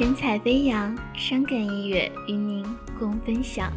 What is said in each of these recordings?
神采飞扬，伤感音乐与您共分享。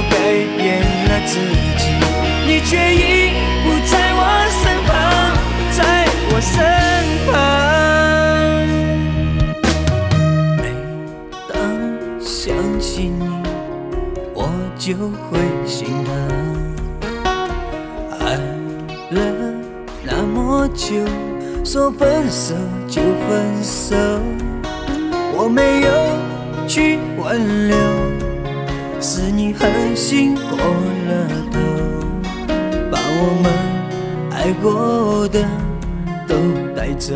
我改变了自己，你却已不在我身旁，在我身旁。每当想起你，我就会心疼。爱了那么久，说分手就分手，我没有去挽留，是你狠心过了头，把我们爱过的都带走。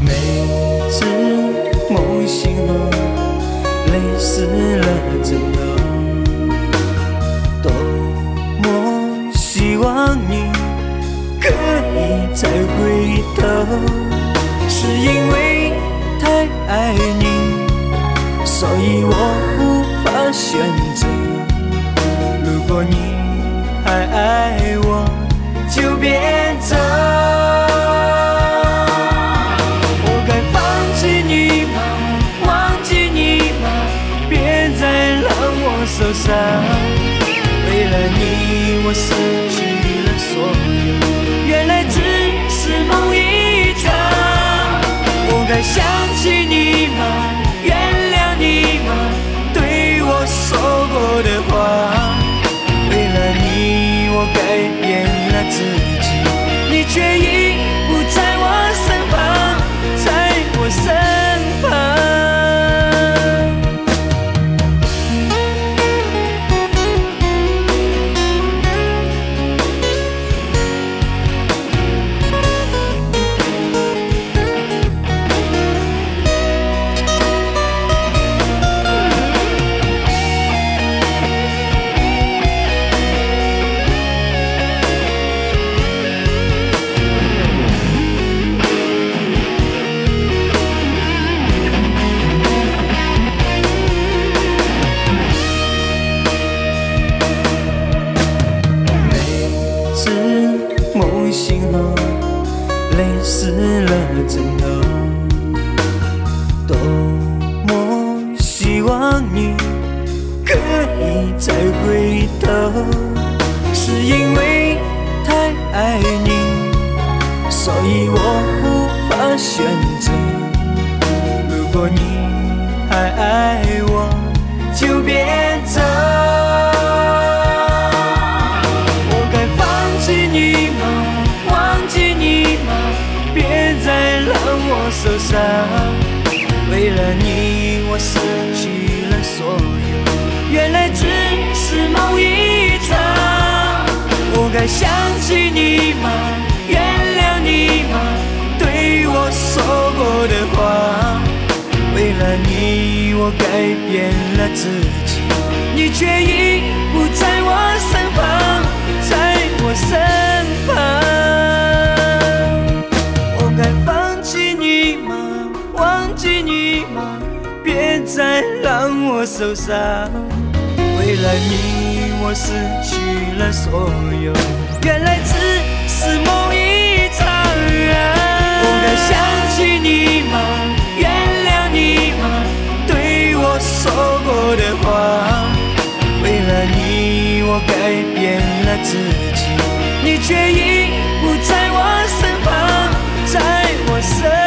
每次梦醒后，泪湿了枕头，多么希望你可以再回头，是因为太爱你，所以我无法选择。如果你还爱我，就别走。我该放弃你吗？忘记你吗？别再让我受伤。为了你，我失去了所有，原来只是梦一场。我该想自己，你却已了枕受伤。为了你，我失去了所有，原来只是梦一场。我该想起你吗？原谅你吗？对我说过的话。为了你，我改变了自己，你却已不在我身我受伤，为了你我失去了所有，原来只是梦一场啊！不敢想起你吗？原谅你吗？对我说过的话，为了你我改变了自己，你却已不在我身旁，在我身。